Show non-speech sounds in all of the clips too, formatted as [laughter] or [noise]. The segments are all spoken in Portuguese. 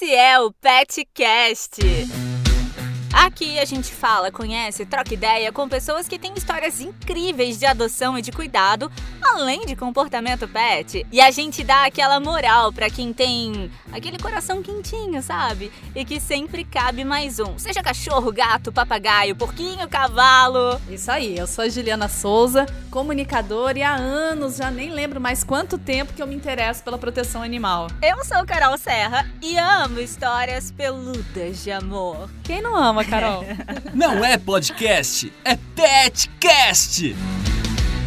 Esse é o PetCast. Aqui a gente fala, conhece, troca ideia com pessoas que têm histórias incríveis de adoção e de cuidado, além de comportamento pet. E a gente dá aquela moral para quem tem aquele coração quentinho, sabe? E que sempre cabe mais um. Seja cachorro, gato, papagaio, porquinho, cavalo. Isso aí, eu sou a Juliana Souza, comunicadora e há anos, já nem lembro mais quanto tempo que eu me interesso pela proteção animal. Eu sou Carol Serra e amo histórias peludas de amor. Quem não ama, Carol? [laughs] Não é podcast, é petcast!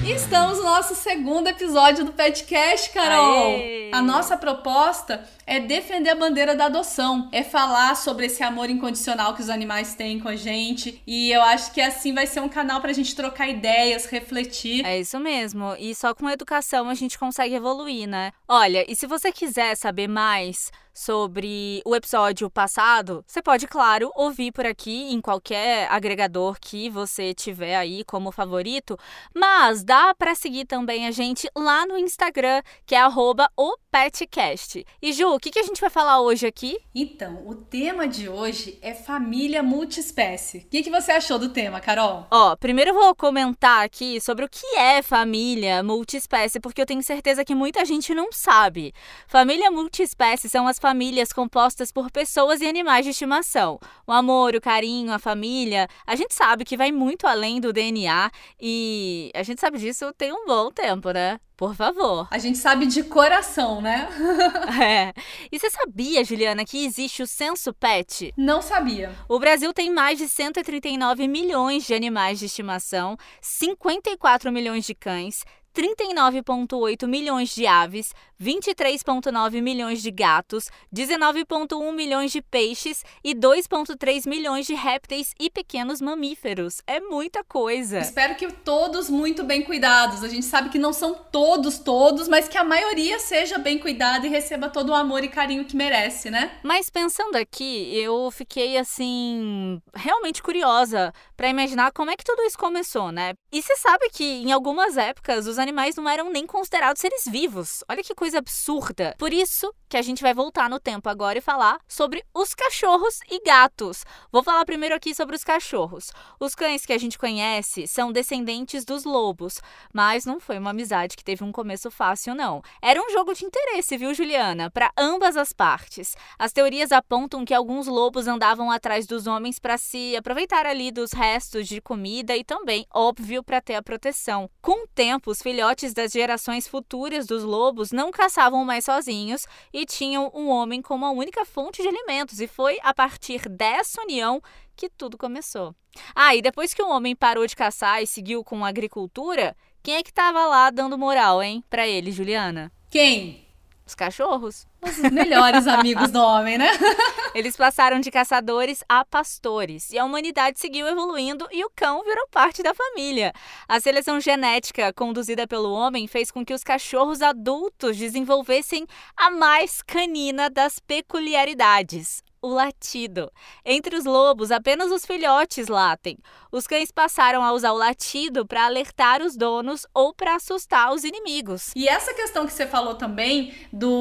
Estamos no nosso segundo episódio do Petcast, Carol. Aê! A nossa proposta é defender a bandeira da adoção, é falar sobre esse amor incondicional que os animais têm com a gente. E eu acho que assim vai ser um canal pra gente trocar ideias, refletir. É isso mesmo. E só com educação a gente consegue evoluir, né? Olha, e se você quiser saber mais sobre o episódio passado, você pode, claro, ouvir por aqui em qualquer agregador que você tiver aí como favorito, mas dá para seguir também a gente lá no Instagram, que é arroba o petcast. E Ju, o que, que a gente vai falar hoje aqui? Então, o tema de hoje é família multiespécie. O que, que você achou do tema, Carol? Ó, primeiro eu vou comentar aqui sobre o que é família multiespécie, porque eu tenho certeza que muita gente não sabe. Família multiespécie são as famílias compostas por pessoas e animais de estimação. O amor, o carinho, a família, a gente sabe que vai muito além do DNA e a gente sabe disso tem um bom tempo, né? Por favor. A gente sabe de coração, né? [laughs] [laughs] É. E você sabia, Juliana, que existe o censo pet? Não sabia. O Brasil tem mais de 139 milhões de animais de estimação, 54 milhões de cães, 39,8 milhões de aves, 23,9 milhões de gatos, 19,1 milhões de peixes e 2,3 milhões de répteis e pequenos mamíferos. É muita coisa. Espero que todos muito bem cuidados. A gente sabe que não são todos, todos, mas que a maioria seja bem cuidada e receba todo o amor e carinho que merece, né? Mas pensando aqui, eu fiquei assim, realmente curiosa para imaginar como é que tudo isso começou, né? E você sabe que em algumas épocas os animais não eram nem considerados seres vivos. Olha que coisa absurda. Por isso que a gente vai voltar no tempo agora e falar sobre os cachorros e gatos. Vou falar primeiro aqui sobre os cachorros. Os cães que a gente conhece são descendentes dos lobos, mas não foi uma amizade que teve um começo fácil, não. Era um jogo de interesse, viu, Juliana? Para ambas as partes. As teorias apontam que alguns lobos andavam atrás dos homens para se aproveitar ali dos restos de comida e também, óbvio, para ter a proteção. Com o tempo, os filhotes das gerações futuras dos lobos não caçavam mais sozinhos e tinham um homem como a única fonte de alimentos, e foi a partir dessa união que tudo começou. Ah, e depois que o homem parou de caçar e seguiu com a agricultura, quem é que estava lá dando moral, hein, para ele, Juliana? Quem? Os cachorros. Os melhores amigos do homem, né? [laughs] Eles passaram de caçadores a pastores e a humanidade seguiu evoluindo e o cão virou parte da família. A seleção genética conduzida pelo homem fez com que os cachorros adultos desenvolvessem a mais canina das peculiaridades. O latido. Entre os lobos, apenas os filhotes latem. Os cães passaram a usar o latido para alertar os donos ou para assustar os inimigos. E essa questão que você falou também do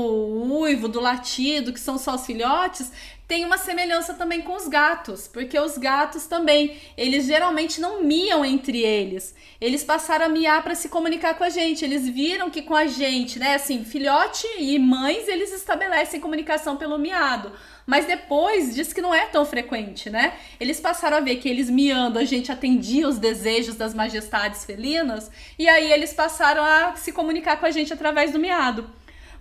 uivo, do latido, que são só os filhotes, tem uma semelhança também com os gatos, porque os gatos também, eles geralmente não miam entre eles. Eles passaram a miar para se comunicar com a gente. Eles viram que com a gente, né, assim, filhote e mães, eles estabelecem comunicação pelo miado. Mas depois diz que não é tão frequente, né? Eles passaram a ver que eles miando a gente atendia os desejos das majestades felinas e aí eles passaram a se comunicar com a gente através do miado.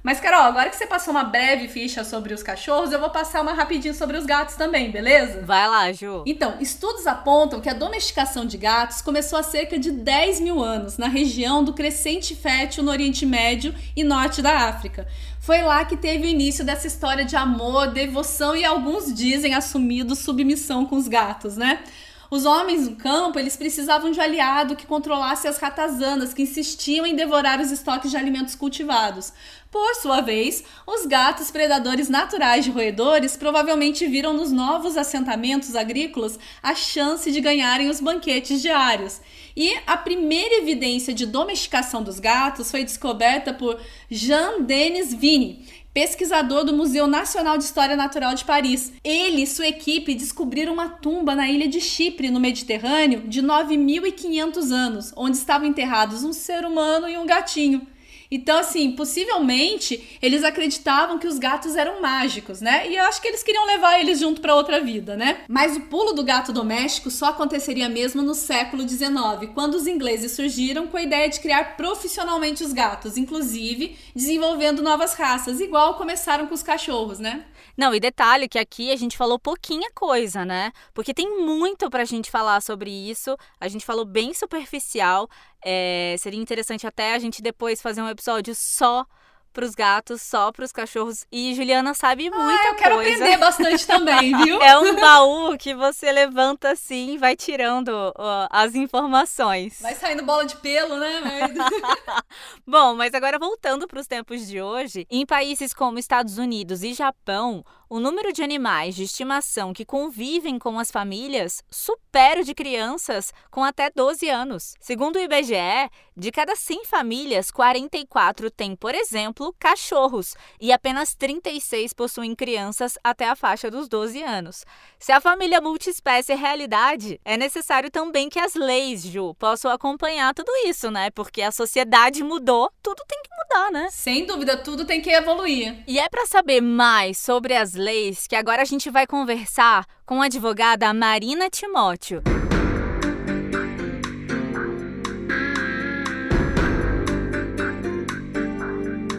Mas, Carol, agora que você passou uma breve ficha sobre os cachorros, eu vou passar uma rapidinho sobre os gatos também, beleza? Vai lá, Ju. Então, estudos apontam que a domesticação de gatos começou há cerca de 10 mil anos na região do Crescente Fértil no Oriente Médio e Norte da África. Foi lá que teve o início dessa história de amor, devoção e alguns dizem assumido submissão com os gatos, né? Os homens no campo, eles precisavam de um aliado que controlasse as ratazanas que insistiam em devorar os estoques de alimentos cultivados. Por sua vez, os gatos predadores naturais de roedores provavelmente viram nos novos assentamentos agrícolas a chance de ganharem os banquetes diários. E a primeira evidência de domesticação dos gatos foi descoberta por Jean-Denis Vigny, pesquisador do Museu Nacional de História Natural de Paris. Ele e sua equipe descobriram uma tumba na ilha de Chipre, no Mediterrâneo, de 9.500 anos, onde estavam enterrados um ser humano e um gatinho. Então, assim, possivelmente eles acreditavam que os gatos eram mágicos, né? E eu acho que eles queriam levar eles junto para outra vida, né? Mas o pulo do gato doméstico só aconteceria mesmo no século XIX, quando os ingleses surgiram com a ideia de criar profissionalmente os gatos, inclusive desenvolvendo novas raças, igual começaram com os cachorros, né? Não, e detalhe que aqui a gente falou pouquinha coisa, né? Porque tem muito pra gente falar sobre isso. A gente falou bem superficial. É, seria interessante até a gente depois fazer um episódio só pros gatos, só pros cachorros. E Juliana sabe muita coisa. Ah, eu quero coisa. aprender bastante também, [laughs] viu? é um baú que você levanta assim e vai tirando ó, as informações. Vai saindo bola de pelo, né? [laughs] Bom, mas agora voltando para os tempos de hoje, em países como Estados Unidos e Japão, o número de animais de estimação que convivem com as famílias supera o de crianças com até 12 anos. Segundo o IBGE, de cada 100 famílias, 44 têm, por exemplo, cachorros e apenas 36 possuem crianças até a faixa dos 12 anos. Se a família multiespécie é realidade, é necessário também que as leis, Ju, possam acompanhar tudo isso, né? Porque a sociedade mudou, tudo tem que mudar, né? Sem dúvida, tudo tem que evoluir. E é para saber mais sobre as leis que agora a gente vai conversar com a advogada Marina Timóteo.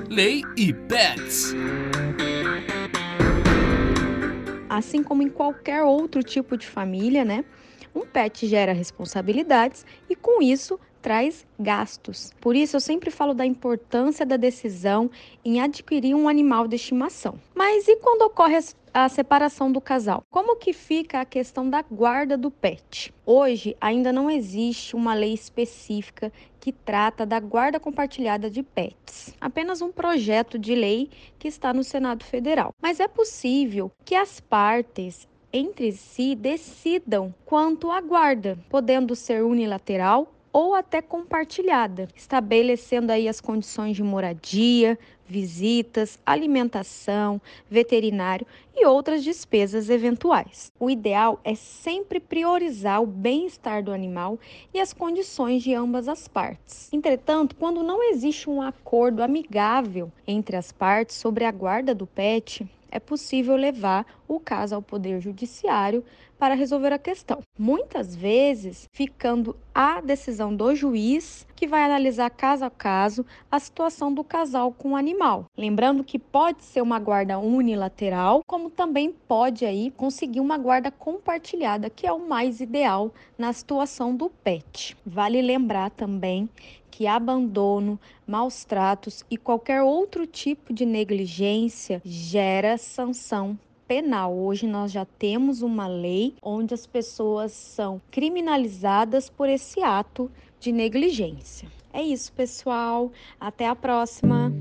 Lei e Pets. Assim como em qualquer outro tipo de família, né? Um pet gera responsabilidades e com isso traz gastos. Por isso, eu sempre falo da importância da decisão em adquirir um animal de estimação. Mas e quando ocorre a separação do casal? Como que fica a questão da guarda do pet? Hoje ainda não existe uma lei específica que trata da guarda compartilhada de pets. Apenas um projeto de lei que está no Senado Federal. Mas é possível que as partes entre si decidam quanto à guarda, podendo ser unilateral ou até compartilhada, estabelecendo aí as condições de moradia, visitas, alimentação, veterinário e outras despesas eventuais. O ideal é sempre priorizar o bem-estar do animal e as condições de ambas as partes. Entretanto, quando não existe um acordo amigável entre as partes sobre a guarda do pet, é possível levar o caso ao Poder Judiciário para resolver a questão. Muitas vezes, ficando a decisão do juiz, que vai analisar caso a caso a situação do casal com o animal. Lembrando que pode ser uma guarda unilateral, como também pode aí conseguir uma guarda compartilhada, que é o mais ideal na situação do pet. Vale lembrar também que abandono, maus tratos e qualquer outro tipo de negligência gera sanção penal. Hoje nós já temos uma lei onde as pessoas são criminalizadas por esse ato de negligência. É isso, pessoal. Até a próxima.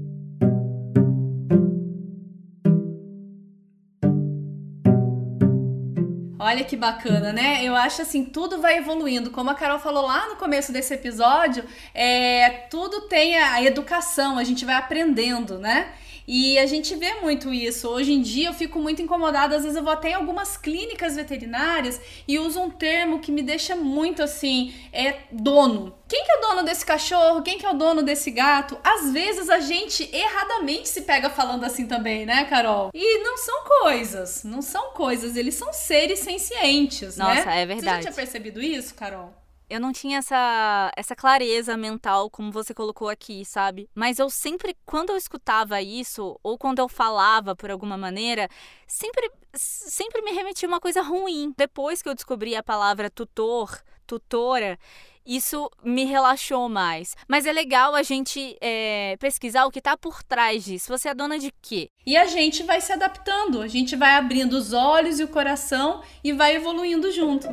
Olha que bacana, né? Eu acho assim, tudo vai evoluindo. Como a Carol falou lá no começo desse episódio, é, tudo tem a educação, a gente vai aprendendo, né? E a gente vê muito isso. Hoje em dia eu fico muito incomodada, às vezes eu vou até em algumas clínicas veterinárias e uso um termo que me deixa muito assim, é dono. Quem que é o dono desse cachorro? Quem que é o dono desse gato? Às vezes a gente erradamente se pega falando assim também, né, Carol? E não são coisas, não são coisas, eles são seres sencientes, Nossa, né? Nossa, é verdade. Você já tinha percebido isso, Carol? Eu não tinha essa, essa clareza mental como você colocou aqui, sabe? Mas eu sempre, quando eu escutava isso, ou quando eu falava por alguma maneira, sempre, sempre me remetia uma coisa ruim. Depois que eu descobri a palavra tutor, tutora, isso me relaxou mais. Mas é legal a gente é, pesquisar o que está por trás disso. Você é dona de quê? E a gente vai se adaptando, a gente vai abrindo os olhos e o coração e vai evoluindo junto.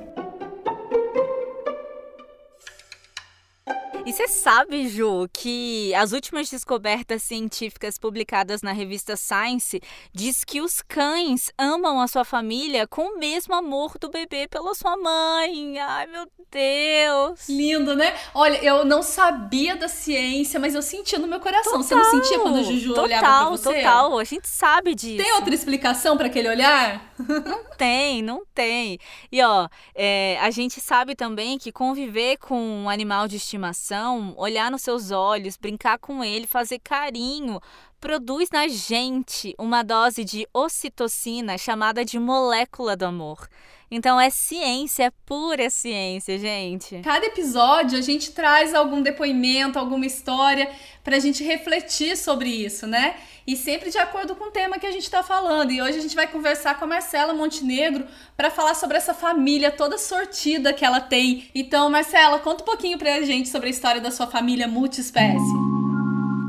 E você sabe, Ju, que as últimas descobertas científicas publicadas na revista Science diz que os cães amam a sua família com o mesmo amor do bebê pela sua mãe. Ai, meu Deus. Lindo, né? Olha, eu não sabia da ciência, mas eu sentia no meu coração. Total, você não sentia quando o Juju total, olhava pra você? Total, a gente sabe disso. Tem outra explicação para aquele olhar? Não [laughs] tem, não tem. E ó, é, a gente sabe também que conviver com um animal de estimação, olhar nos seus olhos, brincar com ele, fazer carinho, produz na gente uma dose de ocitocina chamada de molécula do amor. Então é ciência, é pura ciência, gente. Cada episódio a gente traz algum depoimento, alguma história pra gente refletir sobre isso, né? E sempre de acordo com o tema que a gente tá falando. E hoje a gente vai conversar com a Marcela Montenegro para falar sobre essa família toda sortida que ela tem. Então, Marcela, conta um pouquinho pra gente sobre a história da sua família multiespécie.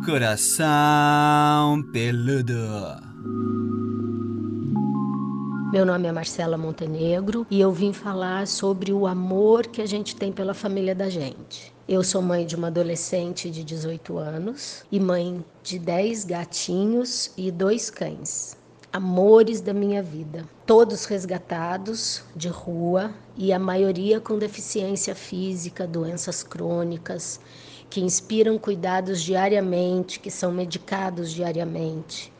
Coração peludo. Meu nome é Marcela Montenegro e eu vim falar sobre o amor que a gente tem pela família da gente. Eu sou mãe de uma adolescente de 18 anos e mãe de 10 gatinhos e dois cães. Amores da minha vida. Todos resgatados de rua e a maioria com deficiência física, doenças crônicas, que inspiram cuidados diariamente, que são medicados diariamente.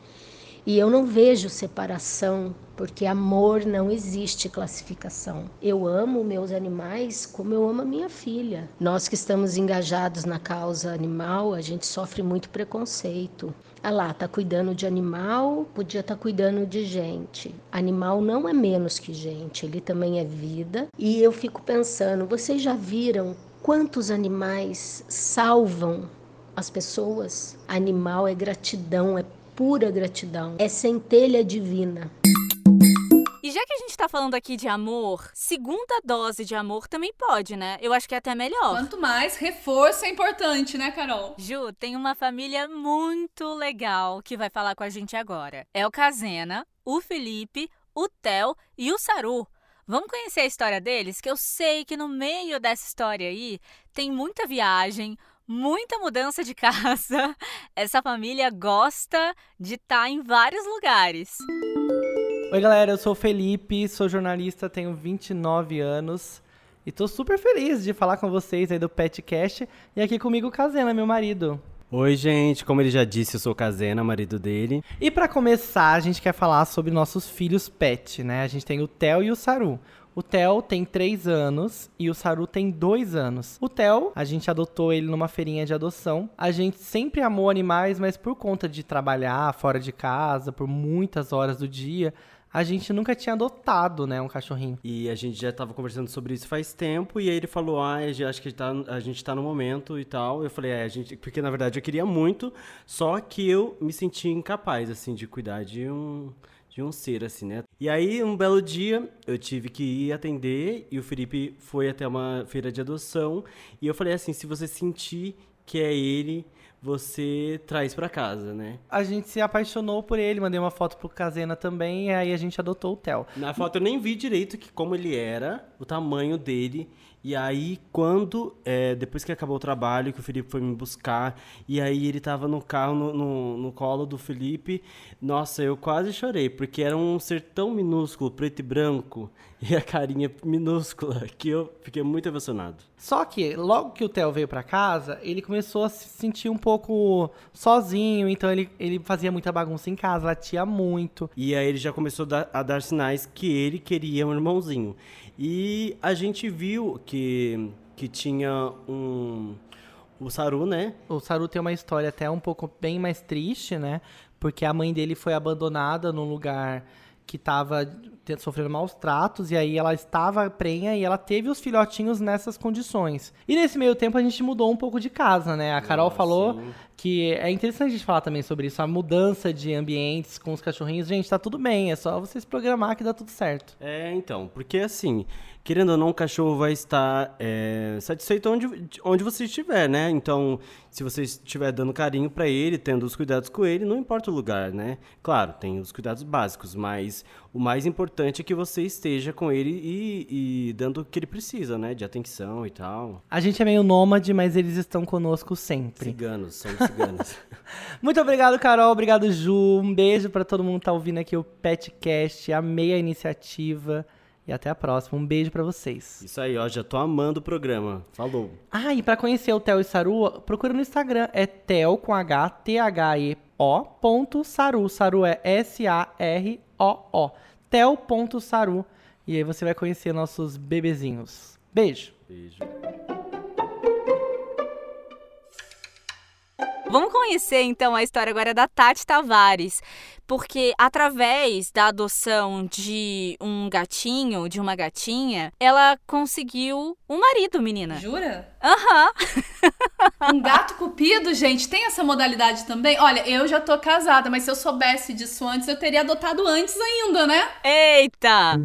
E eu não vejo separação, porque amor não existe classificação. Eu amo meus animais como eu amo a minha filha. Nós que estamos engajados na causa animal, a gente sofre muito preconceito. Ah lá, tá cuidando de animal, podia estar tá cuidando de gente. Animal não é menos que gente, ele também é vida. E eu fico pensando, vocês já viram quantos animais salvam as pessoas? Animal é gratidão, é pura gratidão, é centelha divina. Já que a gente tá falando aqui de amor, segunda dose de amor também pode, né? Eu acho que é até melhor. Quanto mais, reforço é importante, né, Carol? Ju, tem uma família muito legal que vai falar com a gente agora. É o Kazena, o Felipe, o Theo e o Saru. Vamos conhecer a história deles? Que eu sei que no meio dessa história aí tem muita viagem, muita mudança de [laughs] casa. Essa família gosta de estar tá em vários lugares. Oi, galera, eu sou o Felipe, sou jornalista, tenho 29 anos e tô super feliz de falar com vocês aí do Petcast e aqui comigo o Kazena, meu marido. Oi, gente, como ele já disse, eu sou o Kazena, marido dele. E para começar, a gente quer falar sobre nossos filhos pet, né? A gente tem o Theo e o Saru. O Theo tem 3 anos e o Saru tem 2 anos. O Theo, a gente adotou ele numa feirinha de adoção. A gente sempre amou animais, mas por conta de trabalhar fora de casa por muitas horas do dia, a gente nunca tinha adotado, né, um cachorrinho. E a gente já tava conversando sobre isso faz tempo, e aí ele falou, ah, acho que tá, a gente tá no momento e tal. Eu falei, é, a gente. Porque na verdade eu queria muito, só que eu me senti incapaz, assim, de cuidar de um de um ser, assim, né? E aí, um belo dia, eu tive que ir atender e o Felipe foi até uma feira de adoção. E eu falei assim: se você sentir que é ele, você traz para casa, né? A gente se apaixonou por ele, mandei uma foto pro Casena também, e aí a gente adotou o Theo. Na foto eu nem vi direito que como ele era, o tamanho dele. E aí, quando, é, depois que acabou o trabalho, que o Felipe foi me buscar, e aí ele tava no carro, no, no, no, colo do Felipe, nossa, eu quase chorei, porque era um ser tão minúsculo, preto e branco, e a carinha minúscula, que eu fiquei muito emocionado. Só que, logo que o Theo veio para casa, ele começou a se sentir um pouco sozinho, então ele, ele fazia muita bagunça em casa, latia muito. E aí ele já começou a dar, sinais que ele queria um irmãozinho. E a gente viu que, que tinha um. O Saru, né? O Saru tem uma história até um pouco bem mais triste, né? Porque a mãe dele foi abandonada num lugar que estava sofrendo maus tratos, e aí ela estava prenha e ela teve os filhotinhos nessas condições. E nesse meio tempo a gente mudou um pouco de casa, né? A Carol ah, falou sim. que é interessante a gente falar também sobre isso, a mudança de ambientes com os cachorrinhos. Gente, tá tudo bem, é só vocês programar que dá tudo certo. É, então, porque assim, querendo ou não, o cachorro vai estar é, satisfeito onde, onde você estiver, né? Então, se você estiver dando carinho para ele, tendo os cuidados com ele, não importa o lugar, né? Claro, tem os cuidados básicos, mas o mais importante é que você esteja com ele e, e dando o que ele precisa, né? De atenção e tal. A gente é meio nômade, mas eles estão conosco sempre. Ciganos, são [laughs] ciganos. Muito obrigado, Carol. Obrigado, Ju. Um beijo para todo mundo que tá ouvindo aqui o Petcast. Amei a iniciativa. E até a próxima. Um beijo para vocês. Isso aí, ó. Já tô amando o programa. Falou. Ah, e pra conhecer o Theo e Saru, procura no Instagram. É Theo com H, T-H-E-O, ponto Saru. Saru é S-A-R-O-O. Theo.saru. E aí você vai conhecer nossos bebezinhos. Beijo. Beijo. Vamos conhecer então a história agora da Tati Tavares, porque através da adoção de um gatinho, de uma gatinha, ela conseguiu um marido, menina. Jura? Aham. [laughs] Um gato cupido, gente, tem essa modalidade também? Olha, eu já tô casada, mas se eu soubesse disso antes, eu teria adotado antes ainda, né? Eita!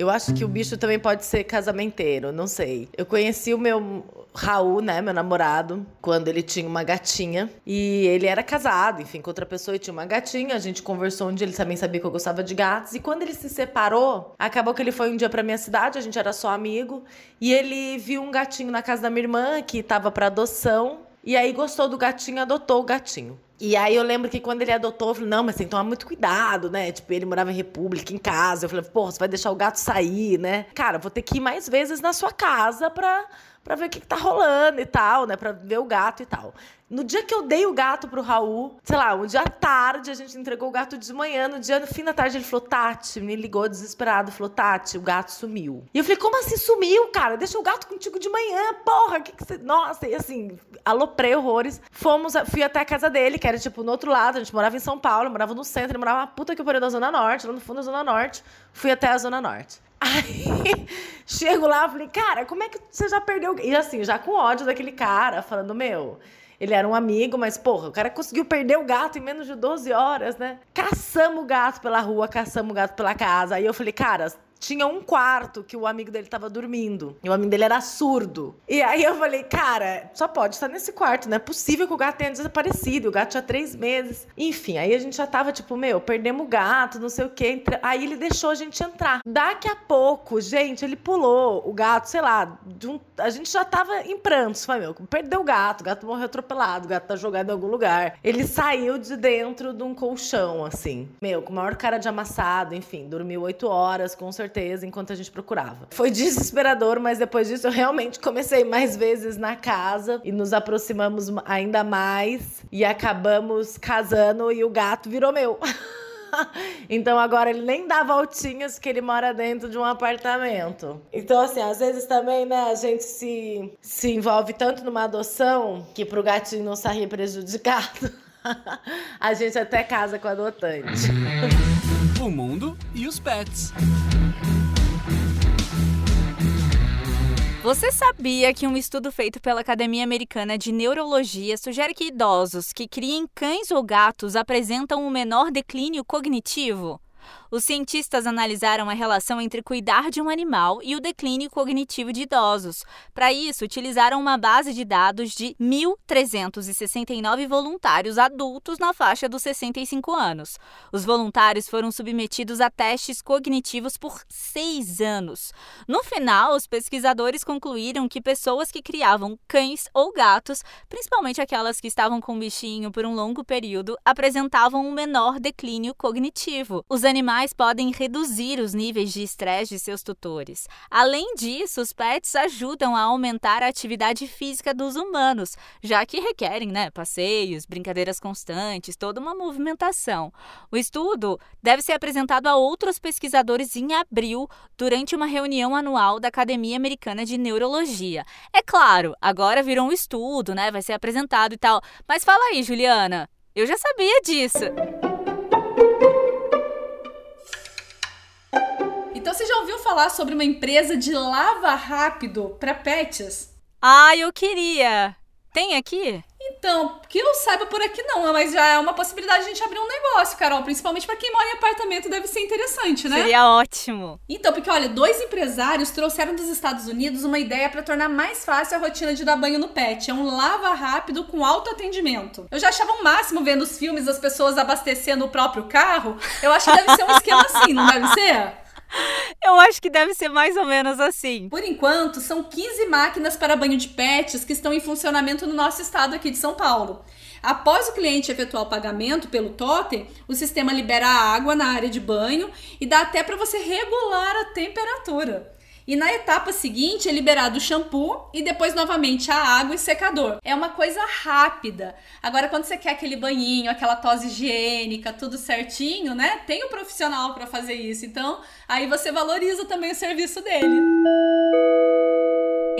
Eu acho que o bicho também pode ser casamenteiro, não sei. Eu conheci o meu Raul, né, meu namorado, quando ele tinha uma gatinha. E ele era casado, enfim, com outra pessoa e tinha uma gatinha. A gente conversou um ele também sabia que eu gostava de gatos. E quando ele se separou, acabou que ele foi um dia pra minha cidade, a gente era só amigo. E ele viu um gatinho na casa da minha irmã, que tava pra adoção. E aí gostou do gatinho, adotou o gatinho. E aí eu lembro que quando ele adotou, eu falei, não, mas tem que tomar muito cuidado, né? Tipo, ele morava em República, em casa. Eu falei, porra, você vai deixar o gato sair, né? Cara, vou ter que ir mais vezes na sua casa pra, pra ver o que, que tá rolando e tal, né? Pra ver o gato e tal. No dia que eu dei o gato pro Raul, sei lá, um dia à tarde, a gente entregou o gato de manhã. No dia, no fim da tarde, ele falou: Tati, me ligou desesperado, falou: Tati, o gato sumiu. E eu falei: como assim sumiu, cara? Deixa o gato contigo de manhã, porra, que que você. Nossa, e assim, aloprei horrores. Fomos, fui até a casa dele, que era tipo no outro lado, a gente morava em São Paulo, morava no centro, ele morava na puta que pariu da Zona Norte, lá no fundo da Zona Norte. Fui até a Zona Norte. Aí, [laughs] chego lá, falei, cara, como é que você já perdeu? E assim, já com ódio daquele cara, falando, meu, ele era um amigo, mas, porra, o cara conseguiu perder o gato em menos de 12 horas, né? Caçamos o gato pela rua, caçamos o gato pela casa. Aí eu falei, cara, tinha um quarto que o amigo dele tava dormindo. E o amigo dele era surdo. E aí eu falei, cara, só pode estar nesse quarto, não é possível que o gato tenha desaparecido. O gato tinha três meses. Enfim, aí a gente já tava tipo, meu, perdemos o gato, não sei o quê. Aí ele deixou a gente entrar. Daqui a pouco, gente, ele pulou o gato, sei lá, um... a gente já tava em prantos. Falei, meu, perdeu o gato, o gato morreu atropelado, o gato tá jogado em algum lugar. Ele saiu de dentro de um colchão, assim. Meu, com a maior cara de amassado, enfim, dormiu oito horas, com certeza certeza, enquanto a gente procurava. Foi desesperador, mas depois disso eu realmente comecei mais vezes na casa e nos aproximamos ainda mais e acabamos casando e o gato virou meu. [laughs] então agora ele nem dá voltinhas que ele mora dentro de um apartamento. Então, assim, às vezes também, né, a gente se, se envolve tanto numa adoção que pro gatinho não sair prejudicado. [laughs] a gente até casa com o adotante. O mundo e os pets. Você sabia que um estudo feito pela Academia Americana de Neurologia sugere que idosos que criem cães ou gatos apresentam um menor declínio cognitivo? Os cientistas analisaram a relação entre cuidar de um animal e o declínio cognitivo de idosos. Para isso, utilizaram uma base de dados de 1.369 voluntários adultos na faixa dos 65 anos. Os voluntários foram submetidos a testes cognitivos por seis anos. No final, os pesquisadores concluíram que pessoas que criavam cães ou gatos, principalmente aquelas que estavam com o bichinho por um longo período, apresentavam um menor declínio cognitivo. Os animais podem reduzir os níveis de estresse de seus tutores. Além disso, os pets ajudam a aumentar a atividade física dos humanos, já que requerem né, passeios, brincadeiras constantes, toda uma movimentação. O estudo deve ser apresentado a outros pesquisadores em abril, durante uma reunião anual da Academia Americana de Neurologia. É claro, agora virou um estudo, né? Vai ser apresentado e tal. Mas fala aí, Juliana. Eu já sabia disso. Então você já ouviu falar sobre uma empresa de lava rápido para pets? Ah, eu queria. Tem aqui? Então, que eu saiba por aqui não, mas já é uma possibilidade de a gente abrir um negócio, Carol. Principalmente para quem mora em apartamento, deve ser interessante, né? Seria ótimo. Então, porque olha, dois empresários trouxeram dos Estados Unidos uma ideia para tornar mais fácil a rotina de dar banho no pet. É um lava rápido com autoatendimento. Eu já achava o um máximo vendo os filmes das pessoas abastecendo o próprio carro. Eu acho que deve ser um esquema assim, não deve ser? [laughs] Eu acho que deve ser mais ou menos assim. Por enquanto, são 15 máquinas para banho de pets que estão em funcionamento no nosso estado aqui de São Paulo. Após o cliente efetuar o pagamento pelo totem, o sistema libera a água na área de banho e dá até para você regular a temperatura. E na etapa seguinte é liberado o shampoo e depois novamente a água e secador. É uma coisa rápida. Agora, quando você quer aquele banhinho, aquela tosse higiênica, tudo certinho, né? Tem um profissional para fazer isso. Então, aí você valoriza também o serviço dele.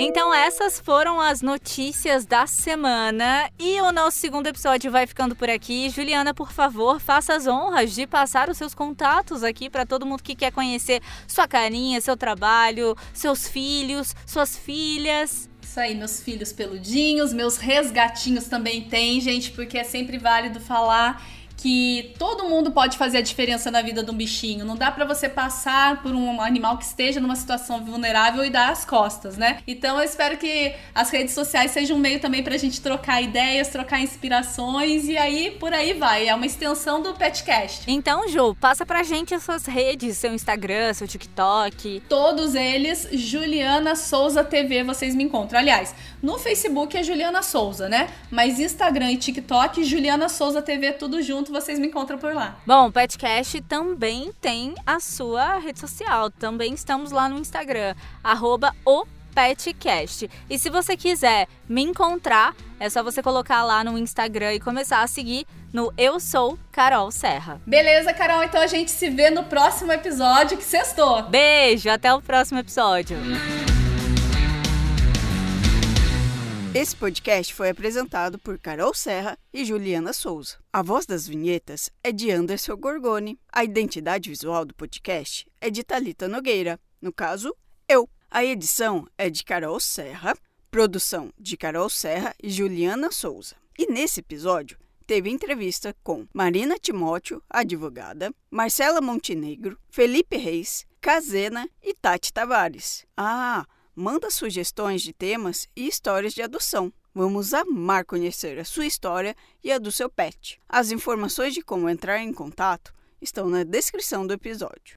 Então essas foram as notícias da semana e o nosso segundo episódio vai ficando por aqui. Juliana, por favor, faça as honras de passar os seus contatos aqui para todo mundo que quer conhecer sua carinha, seu trabalho, seus filhos, suas filhas. Isso aí, meus filhos peludinhos, meus resgatinhos também tem, gente, porque é sempre válido falar que todo mundo pode fazer a diferença na vida de um bichinho. Não dá para você passar por um animal que esteja numa situação vulnerável e dar as costas, né? Então eu espero que as redes sociais sejam um meio também pra gente trocar ideias, trocar inspirações e aí por aí vai. É uma extensão do Petcast. Então, Ju, passa pra gente as suas redes, seu Instagram, seu TikTok. Todos eles, Juliana Souza TV, vocês me encontram. Aliás, no Facebook é Juliana Souza, né? Mas Instagram e TikTok, Juliana Souza TV, tudo junto vocês me encontram por lá. Bom, o Petcast também tem a sua rede social. Também estamos lá no Instagram, arroba o Petcast. E se você quiser me encontrar, é só você colocar lá no Instagram e começar a seguir no Eu Sou Carol Serra. Beleza, Carol? Então a gente se vê no próximo episódio que sextou. Beijo, até o próximo episódio. Esse podcast foi apresentado por Carol Serra e Juliana Souza. A voz das vinhetas é de Anderson Gorgoni. A identidade visual do podcast é de Talita Nogueira, no caso, eu. A edição é de Carol Serra, produção de Carol Serra e Juliana Souza. E nesse episódio teve entrevista com Marina Timóteo, advogada, Marcela Montenegro, Felipe Reis, Casena e Tati Tavares. Ah, manda sugestões de temas e histórias de adoção. Vamos amar conhecer a sua história e a do seu pet. As informações de como entrar em contato estão na descrição do episódio.